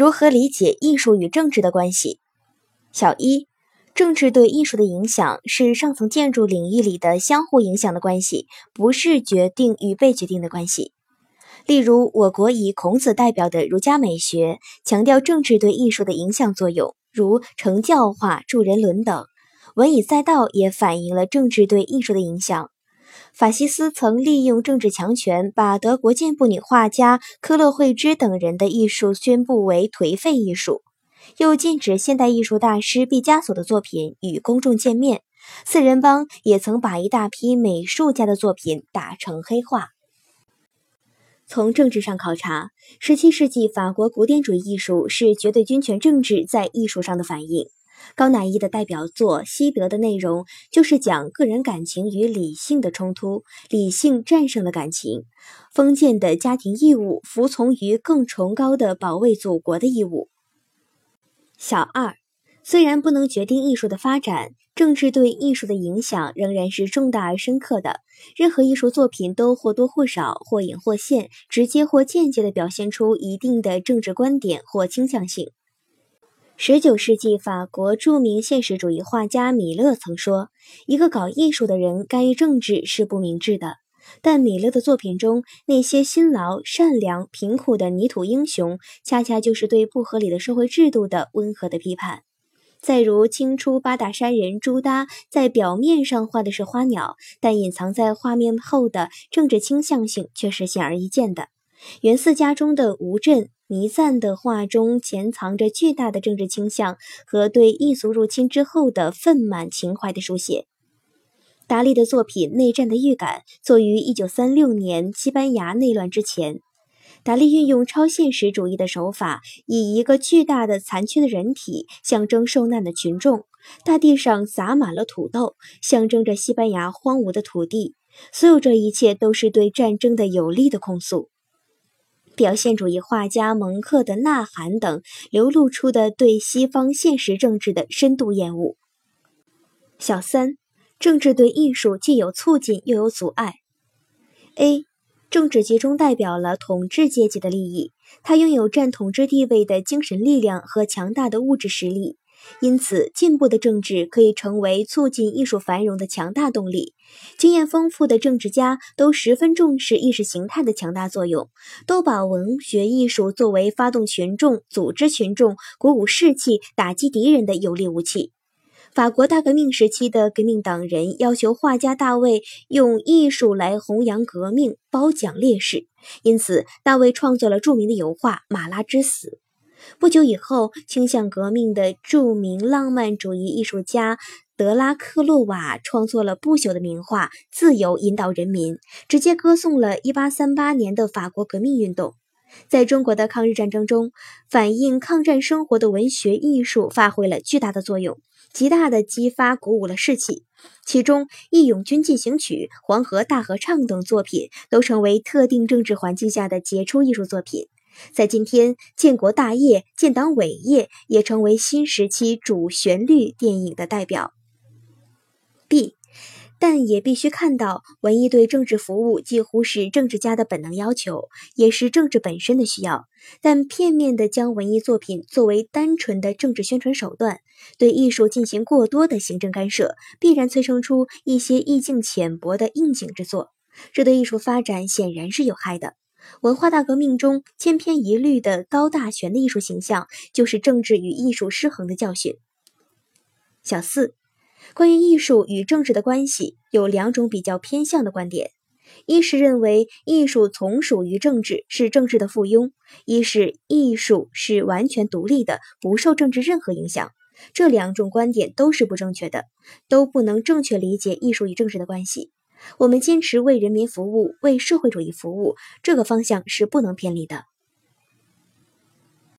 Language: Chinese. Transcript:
如何理解艺术与政治的关系？小一，政治对艺术的影响是上层建筑领域里的相互影响的关系，不是决定与被决定的关系。例如，我国以孔子代表的儒家美学强调政治对艺术的影响作用，如成教化、助人伦等；文以载道也反映了政治对艺术的影响。法西斯曾利用政治强权，把德国进步女画家科勒惠芝等人的艺术宣布为颓废艺术，又禁止现代艺术大师毕加索的作品与公众见面。四人帮也曾把一大批美术家的作品打成黑化。从政治上考察，17世纪法国古典主义艺术是绝对军权政治在艺术上的反映。高乃伊的代表作《西德》的内容就是讲个人感情与理性的冲突，理性战胜了感情。封建的家庭义务服从于更崇高的保卫祖国的义务。小二，虽然不能决定艺术的发展，政治对艺术的影响仍然是重大而深刻的。任何艺术作品都或多或少、或隐或现、直接或间接地表现出一定的政治观点或倾向性。十九世纪法国著名现实主义画家米勒曾说：“一个搞艺术的人干预政治是不明智的。”但米勒的作品中那些辛劳、善良、贫苦的泥土英雄，恰恰就是对不合理的社会制度的温和的批判。再如清初八大山人朱耷，在表面上画的是花鸟，但隐藏在画面后的政治倾向性却是显而易见的。袁四家中的吴镇。弥赞的画中潜藏着巨大的政治倾向和对异族入侵之后的愤满情怀的书写。达利的作品《内战的预感》作于1936年西班牙内乱之前。达利运用超现实主义的手法，以一个巨大的残缺的人体象征受难的群众。大地上撒满了土豆，象征着西班牙荒芜的土地。所有这一切都是对战争的有力的控诉。表现主义画家蒙克的《呐喊》等流露出的对西方现实政治的深度厌恶。小三，政治对艺术既有促进又有阻碍。A，政治集中代表了统治阶级的利益，它拥有占统治地位的精神力量和强大的物质实力。因此，进步的政治可以成为促进艺术繁荣的强大动力。经验丰富的政治家都十分重视意识形态的强大作用，都把文学艺术作为发动群众、组织群众、鼓舞士气、打击敌人的有力武器。法国大革命时期的革命党人要求画家大卫用艺术来弘扬革命、褒奖烈士，因此大卫创作了著名的油画《马拉之死》。不久以后，倾向革命的著名浪漫主义艺术家德拉克洛瓦创作了不朽的名画《自由引导人民》，直接歌颂了1838年的法国革命运动。在中国的抗日战争中，反映抗战生活的文学艺术发挥了巨大的作用，极大地激发鼓舞了士气。其中，《义勇军进行曲》《黄河大合唱》等作品都成为特定政治环境下的杰出艺术作品。在今天，建国大业、建党伟业也成为新时期主旋律电影的代表。B，但也必须看到，文艺对政治服务几乎是政治家的本能要求，也是政治本身的需要。但片面地将文艺作品作为单纯的政治宣传手段，对艺术进行过多的行政干涉，必然催生出一些意境浅薄的应景之作，这对艺术发展显然是有害的。文化大革命中千篇一律的高大全的艺术形象，就是政治与艺术失衡的教训。小四，关于艺术与政治的关系，有两种比较偏向的观点：一是认为艺术从属于政治，是政治的附庸；一是艺术是完全独立的，不受政治任何影响。这两种观点都是不正确的，都不能正确理解艺术与政治的关系。我们坚持为人民服务，为社会主义服务，这个方向是不能偏离的。